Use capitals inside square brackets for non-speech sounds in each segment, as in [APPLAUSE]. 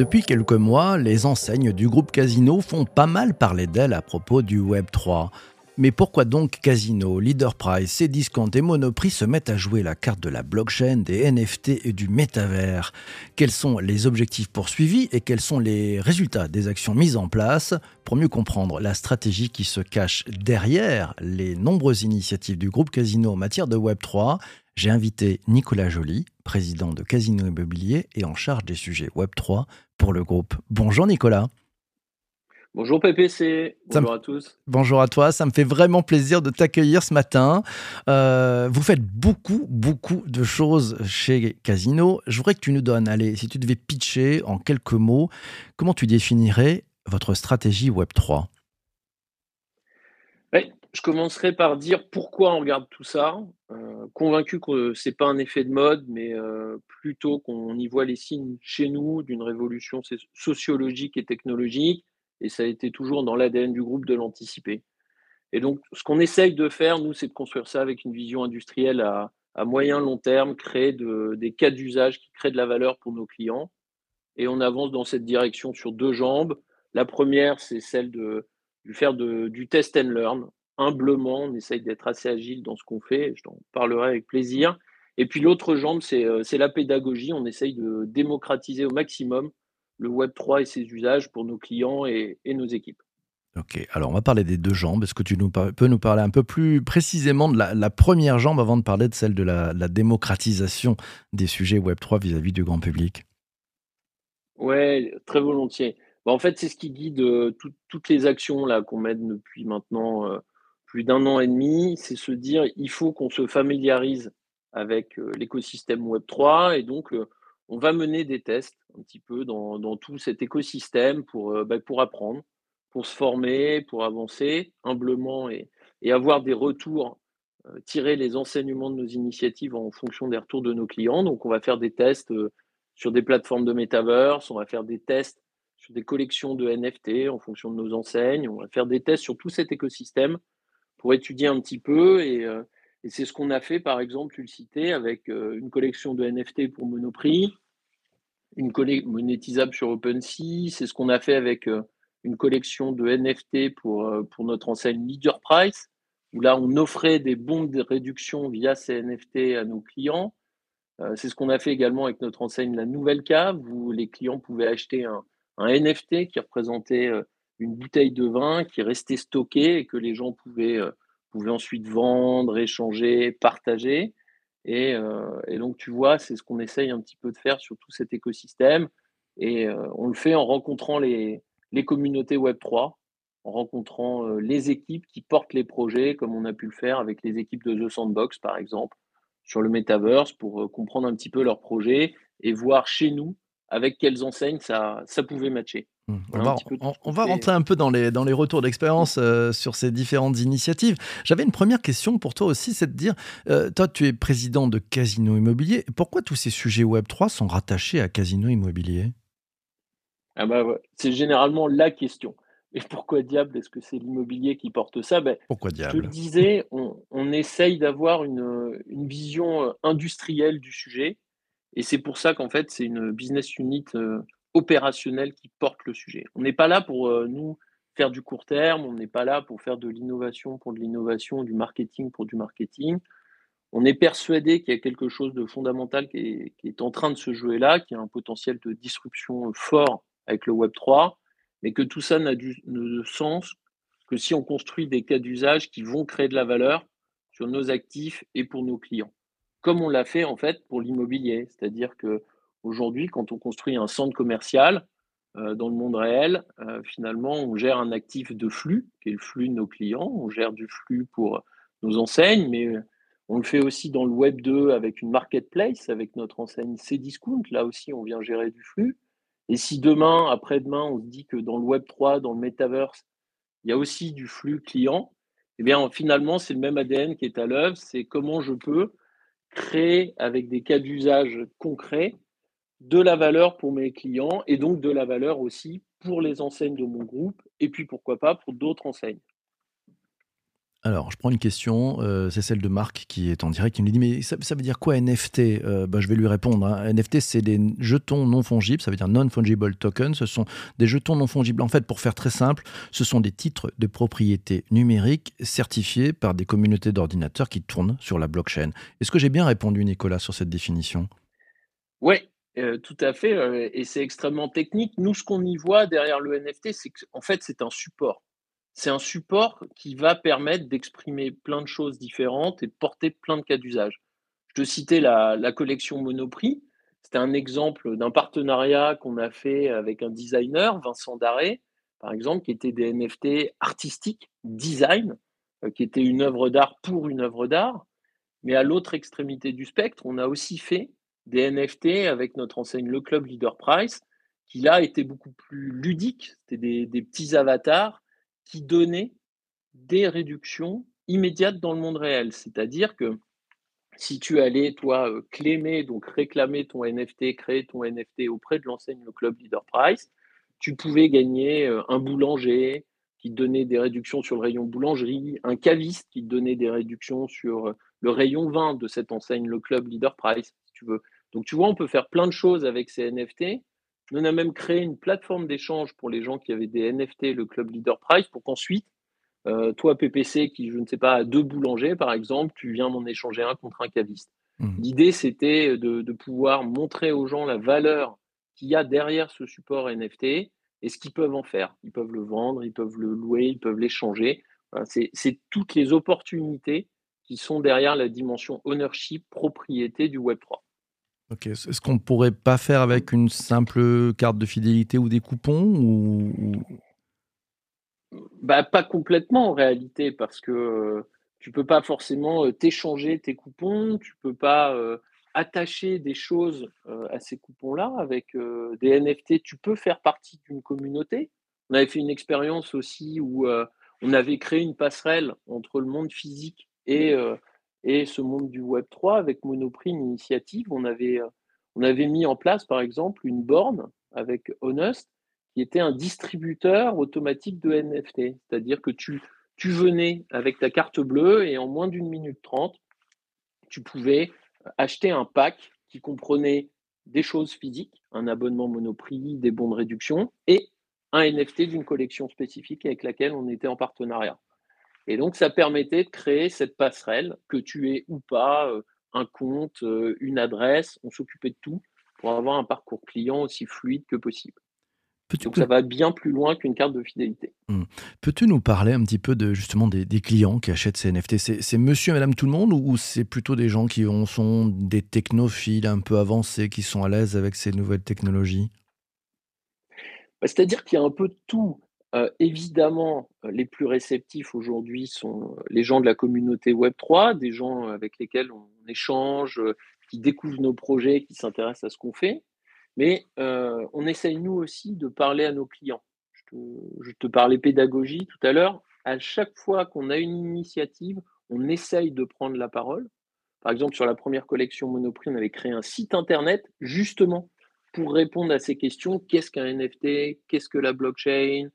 Depuis quelques mois, les enseignes du groupe Casino font pas mal parler d'elles à propos du Web 3. Mais pourquoi donc Casino, Leaderprice, Cdiscount et Monoprix se mettent à jouer la carte de la blockchain, des NFT et du métavers? Quels sont les objectifs poursuivis et quels sont les résultats des actions mises en place? Pour mieux comprendre la stratégie qui se cache derrière les nombreuses initiatives du groupe Casino en matière de Web3 J'ai invité Nicolas Joly, président de Casino Immobilier et en charge des sujets Web3 pour le groupe. Bonjour Nicolas. Bonjour PPC, bonjour à tous. Bonjour à toi, ça me fait vraiment plaisir de t'accueillir ce matin. Euh, vous faites beaucoup, beaucoup de choses chez Casino. Je voudrais que tu nous donnes, allez, si tu devais pitcher en quelques mots, comment tu définirais votre stratégie Web3 Je commencerai par dire pourquoi on regarde tout ça. Euh, convaincu que ce n'est pas un effet de mode, mais euh, plutôt qu'on y voit les signes chez nous d'une révolution sociologique et technologique et ça a été toujours dans l'ADN du groupe de l'anticiper. Et donc, ce qu'on essaye de faire, nous, c'est de construire ça avec une vision industrielle à, moyen, long terme, créer des cas d'usage qui créent de la valeur pour nos clients. Et on avance dans cette direction sur deux jambes. La première, c'est celle de, faire du test and learn. Humblement, on essaye d'être assez agile dans ce qu'on fait. Je t'en parlerai avec plaisir. Et puis l'autre jambe, c'est euh, la pédagogie. On essaye de démocratiser au maximum le Web 3 et ses usages pour nos clients et, nos équipes. Ok, alors on va parler des deux jambes. Est-ce que tu nous peux nous parler un peu plus précisément de la, première jambe avant de parler de celle de la, démocratisation des sujets Web 3 vis-à-vis du grand public? Oui, très volontiers. Bah, en fait, c'est ce qui guide euh, toutes les actions là qu'on mène depuis maintenant euh, plus d'un an et demi. C'est se dire il faut qu'on se familiarise avec euh, l'écosystème Web 3 et donc on va mener des tests un petit peu dans, tout cet écosystème pour, euh, bah, pour apprendre, pour se former, pour avancer humblement et, avoir des retours, euh, tirer les enseignements de nos initiatives en fonction des retours de nos clients. Donc, on va faire des tests euh, sur des plateformes de metaverse, on va faire des tests sur des collections de NFT en fonction de nos enseignes, on va faire des tests sur tout cet écosystème pour étudier un petit peu et, et c'est ce qu'on a fait, par exemple, tu le citais, avec une collection de NFT pour Monoprix, une collection monétisable sur OpenSea. C'est ce qu'on a fait avec euh, une collection de NFT pour, euh, pour notre enseigne Leader Price, où là, on offrait des bons de réduction via ces NFT à nos clients. Euh, c'est ce qu'on a fait également avec notre enseigne La Nouvelle Cave, où les clients pouvaient acheter un, un NFT qui représentait une bouteille de vin qui restait stockée et que les gens pouvaient, pouvaient ensuite vendre, échanger, partager. Euh, et, donc, tu vois, c'est ce qu'on essaye un petit peu de faire sur tout cet écosystème. Et euh, on le fait en rencontrant les, communautés Web3, en rencontrant euh, les équipes qui portent les projets, comme on a pu le faire avec les équipes de The Sandbox, par exemple, sur le Metaverse, pour comprendre un petit peu leurs projets et voir chez nous avec quelles enseignes ça, ça pouvait matcher. On, va, rentrer un peu dans les, dans les retours d'expérience euh, sur ces différentes initiatives. J'avais une première question pour toi aussi, c'est de dire, euh, toi tu es président de Casino Immobilier, pourquoi tous ces sujets Web3 sont rattachés à Casino Immobilier? Ah bah C'est généralement la question. Et pourquoi diable est-ce que c'est l'immobilier qui porte ça? Ben, Pourquoi diable Je le disais, on, on essaye d'avoir une, une, vision euh, industrielle du sujet. Et c'est pour ça qu'en fait, c'est une business unit opérationnel qui porte le sujet. On n'est pas là pour euh, nous faire du court terme, on n'est pas là pour faire de l'innovation pour de l'innovation, du marketing pour du marketing. On est persuadé qu'il y a quelque chose de fondamental qui est, en train de se jouer là, qui a un potentiel de disruption fort avec le Web 3, mais que tout ça n'a de sens que si on construit des cas d'usage qui vont créer de la valeur sur nos actifs et pour nos clients. Comme on l'a fait en fait pour l'immobilier, c'est-à-dire que Aujourd'hui, quand on construit un centre commercial euh, dans le monde réel, euh, finalement, on gère un actif de flux, qui est le flux de nos clients. On gère du flux pour nos enseignes, mais euh, on le fait aussi dans le Web 2 avec une marketplace, avec notre enseigne Cdiscount. Là aussi, on vient gérer du flux. Et si demain, après-demain, on se dit que dans le Web 3, dans le Metaverse, il y a aussi du flux client, eh bien, finalement, c'est le même ADN qui est à l'œuvre. C'est comment je peux créer avec des cas d'usage concrets de la valeur pour mes clients et donc de la valeur aussi pour les enseignes de mon groupe et puis pourquoi pas pour d'autres enseignes. Alors, je prends une question, euh, c'est celle de Marc qui est en direct, qui me dit mais ça, ça veut dire quoi NFT Euh, bah, Je vais lui répondre. hein. NFT, c'est des jetons non fongibles, ça veut dire non-fungible token. Ce sont des jetons non fongibles. En fait, pour faire très simple, ce sont des titres de propriété numérique certifiés par des communautés d'ordinateurs qui tournent sur la blockchain. Est-ce que j'ai bien répondu, Nicolas, sur cette définition? Oui, tout à fait. euh, et c'est extrêmement technique. Nous, ce qu'on y voit derrière le NFT, c'est qu'en fait, c'est un support. C'est un support qui va permettre d'exprimer plein de choses différentes et porter plein de cas d'usage. Je te citais la, la collection Monoprix. C'était un exemple d'un partenariat qu'on a fait avec un designer, Vincent Daré, par exemple, qui était des NFT artistiques, design, euh, qui était une œuvre d'art pour une œuvre d'art. Mais à l'autre extrémité du spectre, on a aussi fait des NFT avec notre enseigne Le Club Leader Price, qui là était beaucoup plus ludique. C'était des, des petits avatars qui donnaient des réductions immédiates dans le monde réel. C'est-à-dire que si tu allais, toi, euh, clémer, donc réclamer ton NFT, créer ton NFT auprès de l'enseigne Le Club Leader Price, tu pouvais gagner euh, un boulanger qui te donnait des réductions sur le rayon boulangerie, un caviste qui te donnait des réductions sur euh, le rayon vin de cette enseigne, le Club Leader Price, tu veux. Donc, tu vois, on peut faire plein de choses avec ces NFT. On a même créé une plateforme d'échange pour les gens qui avaient des NFT, le Club Leader Price, pour qu'ensuite, euh, toi, PPC, qui, je ne sais pas, a deux boulangers, par exemple, tu viens m'en échanger un contre un caviste. Mhm. L'idée, c'était de, de pouvoir montrer aux gens la valeur qu'il y a derrière ce support NFT et ce qu'ils peuvent en faire. Ils peuvent le vendre, ils peuvent le louer, ils peuvent l'échanger. Voilà, c'est c'est toutes les opportunités qui sont derrière la dimension ownership, propriété du Web3. Ok, est-ce qu'on ne pourrait pas faire avec une simple carte de fidélité ou des coupons ou... Bah, pas complètement en réalité, parce que euh, tu peux pas forcément euh, t'échanger tes coupons, tu peux pas euh, attacher des choses à ces coupons-là avec des NFT. Tu peux faire partie d'une communauté. On avait fait une expérience aussi où on avait créé une passerelle entre le monde physique et, et ce monde du Web 3 avec Monoprix, initiative. On avait, euh, on avait mis en place, par exemple, une borne avec Honest qui était un distributeur automatique de NFT. C'est-à-dire que tu, tu venais avec ta carte bleue et en moins d'une minute trente, tu pouvais acheter un pack qui comprenait des choses physiques, un abonnement Monoprix, des bons de réduction et un NFT d'une collection spécifique avec laquelle on était en partenariat. Et donc, ça permettait de créer cette passerelle, que tu aies ou pas euh, un compte, euh, une adresse, on s'occupait de tout pour avoir un parcours client aussi fluide que possible. Donc ça va bien plus loin qu'une carte de fidélité. Hmm. Peux-tu nous parler un petit peu de justement des, des clients qui achètent ces NFT C'est monsieur et madame tout le monde ou c'est plutôt des gens qui ont- sont des technophiles un peu avancés, qui sont à l'aise avec ces nouvelles technologies? Bah, C'est-à-dire qu'il y a un peu de tout. Euh, évidemment, euh, les plus réceptifs aujourd'hui sont euh, les gens de la communauté Web3, des gens avec lesquels on échange, qui découvrent nos projets, qui s'intéressent à ce qu'on fait. Mais on essaye nous aussi de parler à nos clients. Je te, je te parlais pédagogie tout à l'heure. À chaque fois qu'on a une initiative, on essaye de prendre la parole. Par exemple, sur la première collection Monoprix, on avait créé un site internet justement pour répondre à ces questions. Qu'est-ce qu'un NFT Qu'est-ce que la blockchain?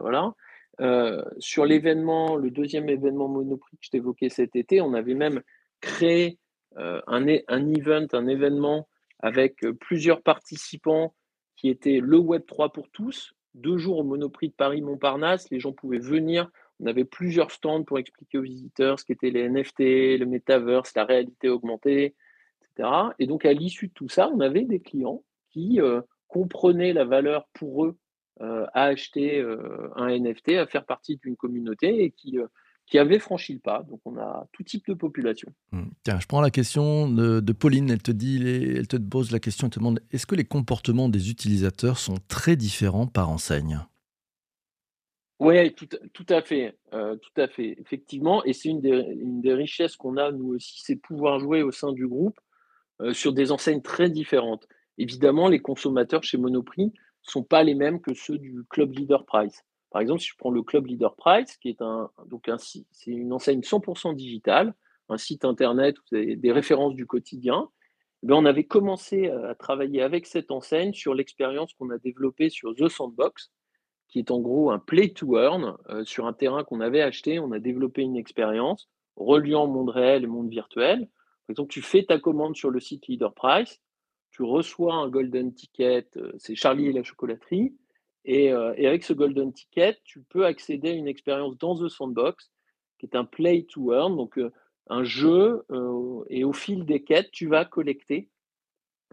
Voilà. Euh, sur l'événement, le deuxième événement Monoprix que je t'évoquais cet été, on avait même créé euh, un, event, un événement avec euh, plusieurs participants qui était le Web3 pour tous. Deux jours au Monoprix de Paris-Montparnasse, les gens pouvaient venir. On avait plusieurs stands pour expliquer aux visiteurs ce qu'étaient les NFT, le metaverse, la réalité augmentée, etc. Et donc, à l'issue de tout ça, on avait des clients qui euh, comprenaient la valeur pour eux euh, à acheter euh, un NFT, à faire partie d'une communauté et qui, euh, qui avaient franchi le pas. Donc, on a tout type de population. Hmm. Tiens, je prends la question de, de Pauline. Elle te dit, les- elle te pose la question, elle te demande est-ce que les comportements des utilisateurs sont très différents par enseigne? Oui, tout, tout à fait, euh, tout à fait, effectivement. Et c'est une des, une des richesses qu'on a, nous aussi, c'est pouvoir jouer au sein du groupe euh, sur des enseignes très différentes. Évidemment, les consommateurs chez Monoprix sont pas les mêmes que ceux du Club Leader Price. Par exemple, si je prends le Club Leader Price, qui est un, donc un c'est une enseigne 100% digitale, un site internet vous avez des références du quotidien. eh bien, on avait commencé à travailler avec cette enseigne sur l'expérience qu'on a développée sur The Sandbox, qui est en gros un play to earn euh, sur un terrain qu'on avait acheté. On a développé une expérience reliant monde réel et monde virtuel. Par exemple, tu fais ta commande sur le site Leader Price, tu reçois un golden ticket, euh, c'est Charlie et la chocolaterie, et, euh, et, avec ce golden ticket, tu peux accéder à une expérience dans The Sandbox, qui est un play to earn, donc un jeu, et au fil des quêtes, tu vas collecter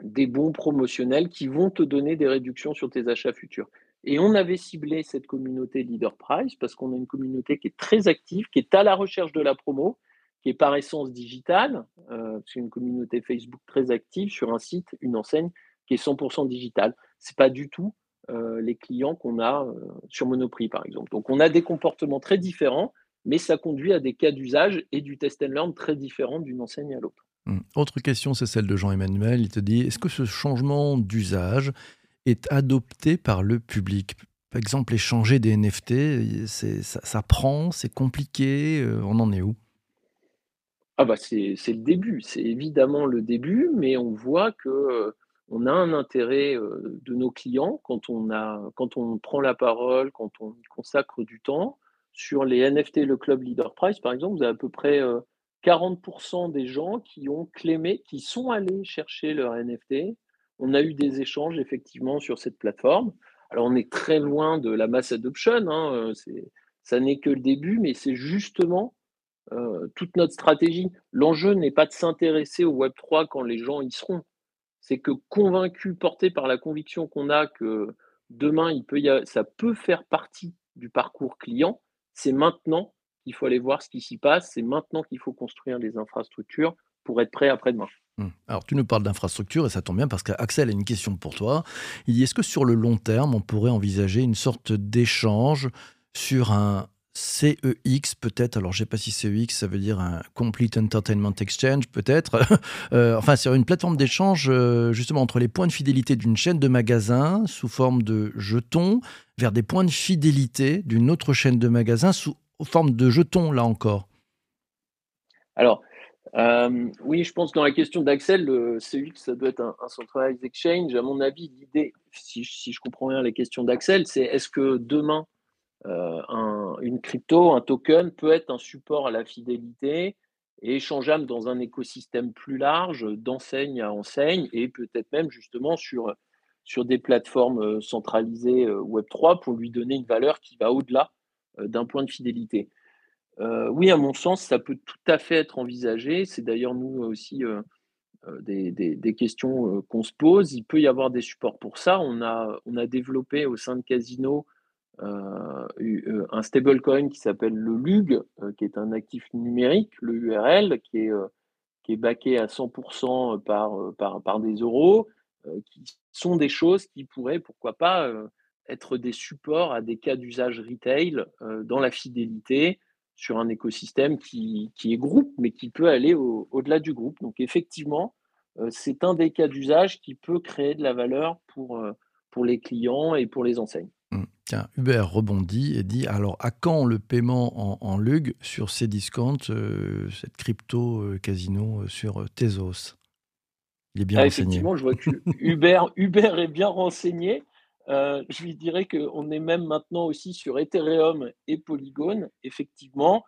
des bons promotionnels qui vont te donner des réductions sur tes achats futurs. Et on avait ciblé cette communauté Leader Price parce qu'on a une communauté qui est très active, qui est à la recherche de la promo, qui est par essence digitale. Euh, c'est une communauté Facebook très active sur un site, une enseigne qui est 100% digitale. C'est pas du tout euh, les clients qu'on a euh, sur Monoprix, par exemple. Donc, on a des comportements très différents, mais ça conduit à des cas d'usage et du test and learn très différents d'une enseigne à l'autre. Hum. Autre question, c'est celle de Jean-Emmanuel. Il te dit est-ce que ce changement d'usage est adopté par le public? Par exemple, échanger des NFT, ça, prend, c'est compliqué, on en est où? Ah bah c'est le début, c'est évidemment le début, mais on voit que on a un intérêt de nos clients quand on, a, quand on prend la parole, quand on y consacre du temps. Sur les NFT, le Club Leader Price, par exemple, vous avez à peu près 40% des gens qui ont clémé, qui sont allés chercher leur NFT on a eu des échanges effectivement sur cette plateforme. Alors on est très loin de la mass adoption, hein, ça n'est que le début, mais c'est justement euh, toute notre stratégie. L'enjeu n'est pas de s'intéresser au Web 3 quand les gens y seront. C'est que convaincu, porté par la conviction qu'on a que demain, il peut ça peut faire partie du parcours client, c'est maintenant qu'il faut aller voir ce qui s'y passe, c'est maintenant qu'il faut construire les infrastructures pour être prêt après-demain. Mmh. Alors, tu nous parles d'infrastructure et ça tombe bien parce qu'Axel a une question pour toi. Il dit est-ce que sur le long terme, on pourrait envisager une sorte d'échange sur un CEX peut-être Alors, je ne sais pas si CEX, ça veut dire un Complete Entertainment Exchange peut-être. [LAUGHS] Euh, enfin, c'est une plateforme d'échange euh, justement entre les points de fidélité d'une chaîne de magasins sous forme de jetons vers des points de fidélité d'une autre chaîne de magasins sous forme de jetons, là encore. Alors, euh, oui, je pense que dans la question d'Axel, le CUX, ça doit être un, centralized exchange. À mon avis, l'idée, si, je comprends bien la question d'Axel, c'est est-ce que demain, euh, une crypto, un token peut être un support à la fidélité et échangeable dans un écosystème plus large, d'enseigne à enseigne, et peut-être même justement sur, sur des plateformes euh, centralisées Web3 pour lui donner une valeur qui va au-delà d'un point de fidélité. Euh, oui, à mon sens, ça peut tout à fait être envisagé. C'est d'ailleurs nous aussi euh, euh, des, questions qu'on se pose. Il peut y avoir des supports pour ça. On a, on a développé au sein de Casino un stablecoin qui s'appelle le LUG, qui est un actif numérique, le URL, qui est, qui est backé à 100% par, par, par, des euros, qui sont des choses qui pourraient, pourquoi pas, être des supports à des cas d'usage retail dans la fidélité, sur un écosystème qui, est groupe, mais qui peut aller au-delà du groupe. Donc effectivement, euh, c'est un des cas d'usage qui peut créer de la valeur pour, euh, pour les clients et pour les enseignes. Mmh. Tiens, Hubert rebondit et dit alors à quand le paiement en, LUG sur ces discounts, euh, cette crypto casino sur Tezos? Il est bien ah, renseigné. Effectivement, je vois que Hubert, [LAUGHS] Hubert est bien renseigné. Euh, je lui dirais qu'on est même maintenant aussi sur Ethereum et Polygon. Effectivement,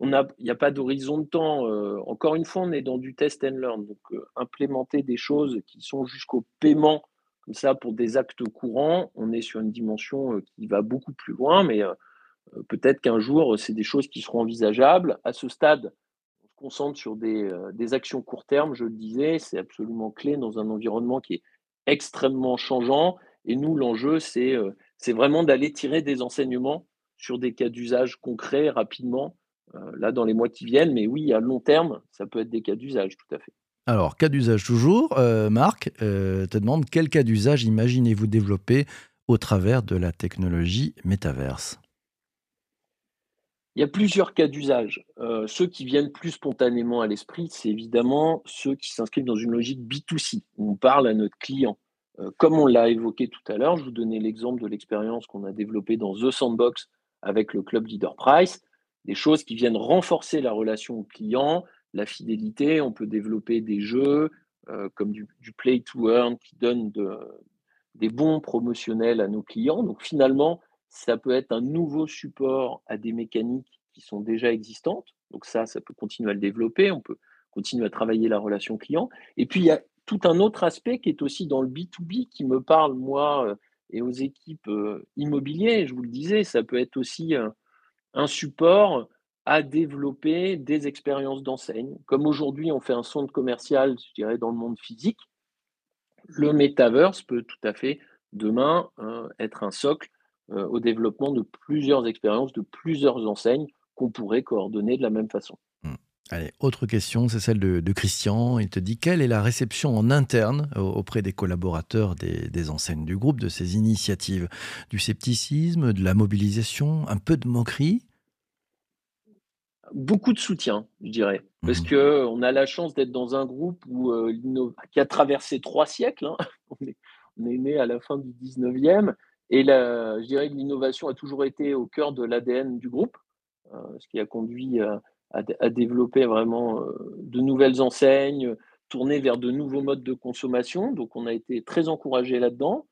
il n'y a pas d'horizon de temps. Euh, encore une fois, on est dans du test and learn. Donc, euh, implémenter des choses qui sont jusqu'au paiement, comme ça, pour des actes courants, on est sur une dimension qui va beaucoup plus loin. Mais peut-être qu'un jour, c'est des choses qui seront envisageables. À ce stade, on se concentre sur des, des actions court terme, je le disais. C'est absolument clé dans un environnement qui est extrêmement changeant et nous, l'enjeu, euh, c'est vraiment d'aller tirer des enseignements sur des cas d'usage concrets rapidement, euh, là, dans les mois qui viennent. Mais oui, à long terme, ça peut être des cas d'usage, tout à fait. Alors, cas d'usage toujours. Euh, Marc te demande quel cas d'usage imaginez-vous développer au travers de la technologie métaverse? Il y a plusieurs cas d'usage. ceux qui viennent plus spontanément à l'esprit, c'est évidemment ceux qui s'inscrivent dans une logique B2C, où on parle à notre client. Euh, comme on l'a évoqué tout à l'heure, je vous donnais l'exemple de l'expérience qu'on a développée dans The Sandbox avec le club Leader Price, des choses qui viennent renforcer la relation client, la fidélité. On peut développer des jeux euh, comme du, play to earn qui donne des bons promotionnels à nos clients. Donc finalement, ça peut être un nouveau support à des mécaniques qui sont déjà existantes. Donc ça, ça peut continuer à le développer. On peut continuer à travailler la relation client. Et puis, il y a tout un autre aspect qui est aussi dans le B2B qui me parle, moi, euh, et aux équipes euh, immobilières. Je vous le disais, ça peut être aussi un support à développer des expériences d'enseigne. Comme aujourd'hui, on fait un centre commercial, je dirais, dans le monde physique, le metaverse peut tout à fait demain euh, être un socle euh, au développement de plusieurs expériences, de plusieurs enseignes qu'on pourrait coordonner de la même façon. Mmh. Allez, autre question, c'est celle de, Christian. Il te dit quelle est la réception en interne auprès des collaborateurs des, enseignes du groupe de ces initiatives? Du scepticisme, de la mobilisation, un peu de moquerie? Beaucoup de soutien, je dirais, parce mmh. que on a la chance d'être dans un groupe où, euh, qui a traversé trois siècles. Hein. [LAUGHS] On, est, né à la fin du 19e et la, je dirais que l'innovation a toujours été au cœur de l'ADN du groupe, euh, ce qui a conduit à, à, développer vraiment euh, de nouvelles enseignes, tourner vers de nouveaux modes de consommation. Donc, on a été très encouragé là-dedans.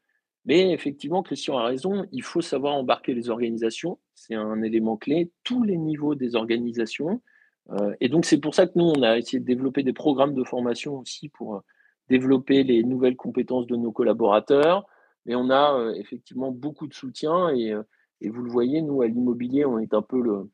Mais effectivement, Christian a raison, il faut savoir embarquer les organisations, c'est un élément clé, tous les niveaux des organisations. Euh, et donc, c'est pour ça que nous, on a essayé de développer des programmes de formation aussi pour euh, développer les nouvelles compétences de nos collaborateurs. Mais on a euh, effectivement beaucoup de soutien et, et, vous le voyez, nous, à l'immobilier, on est un peu le,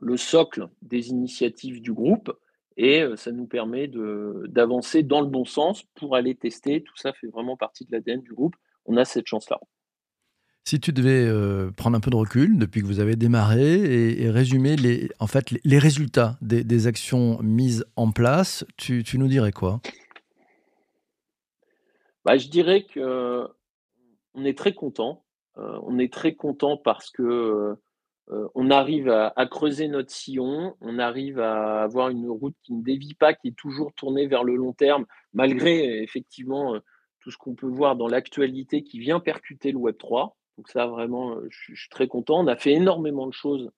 le socle des initiatives du groupe et ça nous permet d'avancer dans le bon sens pour aller tester. Tout ça fait vraiment partie de l'ADN du groupe on a cette chance-là. Si tu devais euh, prendre un peu de recul depuis que vous avez démarré et, résumer les, en fait, les, résultats des, actions mises en place, tu, nous dirais quoi? Bah, Je dirais que on est très content. Euh, on est très content parce que euh, on arrive à, à, creuser notre sillon, on arrive à avoir une route qui ne dévie pas, qui est toujours tournée vers le long terme, malgré effectivement tout ce qu'on peut voir dans l'actualité qui vient percuter le Web 3. Donc ça, vraiment, euh, je, suis très content. On a fait énormément de choses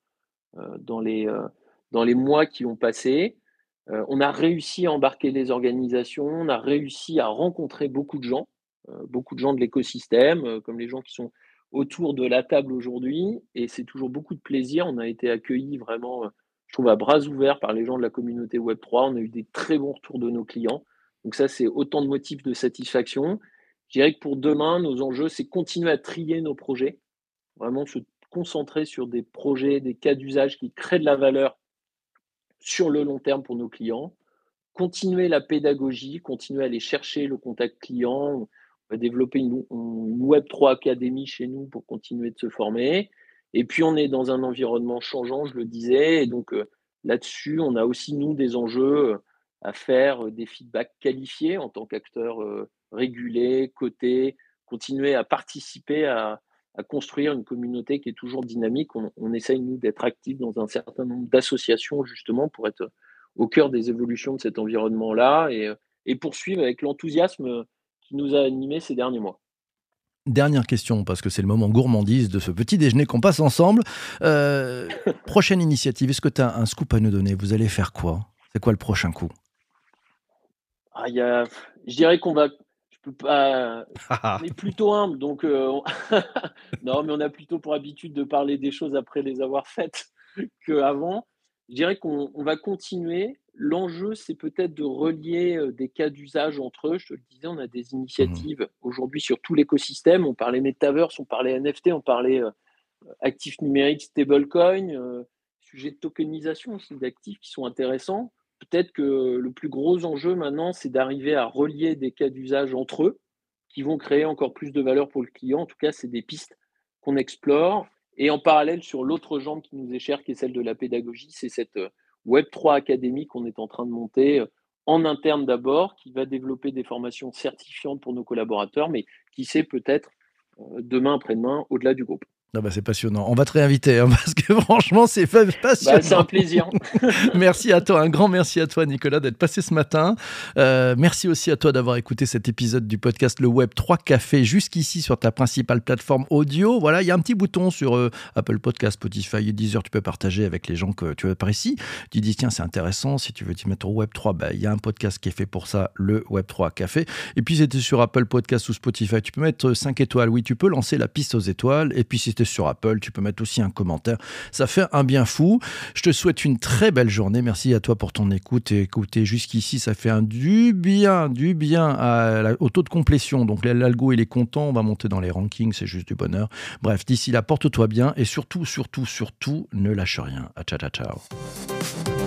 euh, dans, les, euh, dans les mois qui ont passé. on a réussi à embarquer les organisations, on a réussi à rencontrer beaucoup de gens, beaucoup de gens de l'écosystème, comme les gens qui sont autour de la table aujourd'hui. Et c'est toujours beaucoup de plaisir. On a été accueillis vraiment, je trouve, à bras ouverts par les gens de la communauté Web3. On a eu des très bons retours de nos clients. Donc ça, c'est autant de motifs de satisfaction. Je dirais que pour demain, nos enjeux, c'est continuer à trier nos projets, vraiment se concentrer sur des projets, des cas d'usage qui créent de la valeur sur le long terme pour nos clients, continuer la pédagogie, continuer à aller chercher le contact client. On va développer une, Web3 Academy chez nous pour continuer de se former. Et puis, on est dans un environnement changeant, je le disais. Et donc, euh, là-dessus, on a aussi, nous, des enjeux à faire euh, des feedbacks qualifiés en tant qu'acteur euh, régulé, coté, continuer à participer à, construire une communauté qui est toujours dynamique. On, essaye, nous, d'être actifs dans un certain nombre d'associations, justement, pour être au cœur des évolutions de cet environnement-là et, et poursuivre avec l'enthousiasme qui nous a animés ces derniers mois. Dernière question, parce que c'est le moment gourmandise de ce petit déjeuner qu'on passe ensemble. Euh, [LAUGHS] prochaine initiative, est-ce que tu as un scoop à nous donner? Vous allez faire quoi? C'est quoi le prochain coup? Ah, y a, je dirais qu'on va. Je peux pas. on est plutôt humble, donc. Euh, [LAUGHS] non, mais on a plutôt pour habitude de parler des choses après les avoir faites [LAUGHS] qu'avant. Je dirais qu'on va continuer. L'enjeu, c'est peut-être de relier euh, des cas d'usage entre eux. Je te le disais, on a des mmh initiatives aujourd'hui sur tout l'écosystème. On parlait Metaverse, on parlait NFT, on parlait euh, actifs numériques, stablecoin, sujet de tokenisation aussi d'actifs qui sont intéressants peut-être que le plus gros enjeu maintenant, c'est d'arriver à relier des cas d'usage entre eux qui vont créer encore plus de valeur pour le client. En tout cas, c'est des pistes qu'on explore. Et en parallèle, sur l'autre jambe qui nous est chère, qui est celle de la pédagogie, c'est cette euh, Web3 Académie qu'on est en train de monter euh, en interne d'abord, qui va développer des formations certifiantes pour nos collaborateurs, mais qui sait peut-être euh, demain, après-demain, au-delà du groupe. Ah bah c'est passionnant. On va te réinviter hein, [LAUGHS] parce que franchement, c'est passionnant. Bah, c'est un plaisir. [LAUGHS] merci à toi, un grand merci à toi, Nicolas, d'être passé ce matin. Euh, merci aussi à toi d'avoir écouté cet épisode du podcast Le Web 3 Café jusqu'ici sur ta principale plateforme audio. Voilà, il y a un petit bouton sur euh, Apple Podcast, Spotify et Deezer. Tu peux partager avec les gens que tu apprécies. Tu dis, tiens, c'est intéressant. Si tu veux t'y mettre au Web 3, bah, il y a un podcast qui est fait pour ça, le Web 3 Café. Et puis, c'était sur Apple Podcast ou Spotify. Tu peux mettre 5 étoiles. Oui, tu peux lancer la piste aux étoiles. Et puis, si sur Apple, tu peux mettre aussi un commentaire. Ça fait un bien fou. Je te souhaite une très belle journée. Merci à toi pour ton écoute et écouter jusqu'ici. Ça fait un du bien, du bien au taux de complétion. Donc l'algo, il est content. On va monter dans les rankings. C'est juste du bonheur. Bref, d'ici là, porte-toi bien et surtout, surtout, surtout, ne lâche rien. À ciao, ciao, ciao.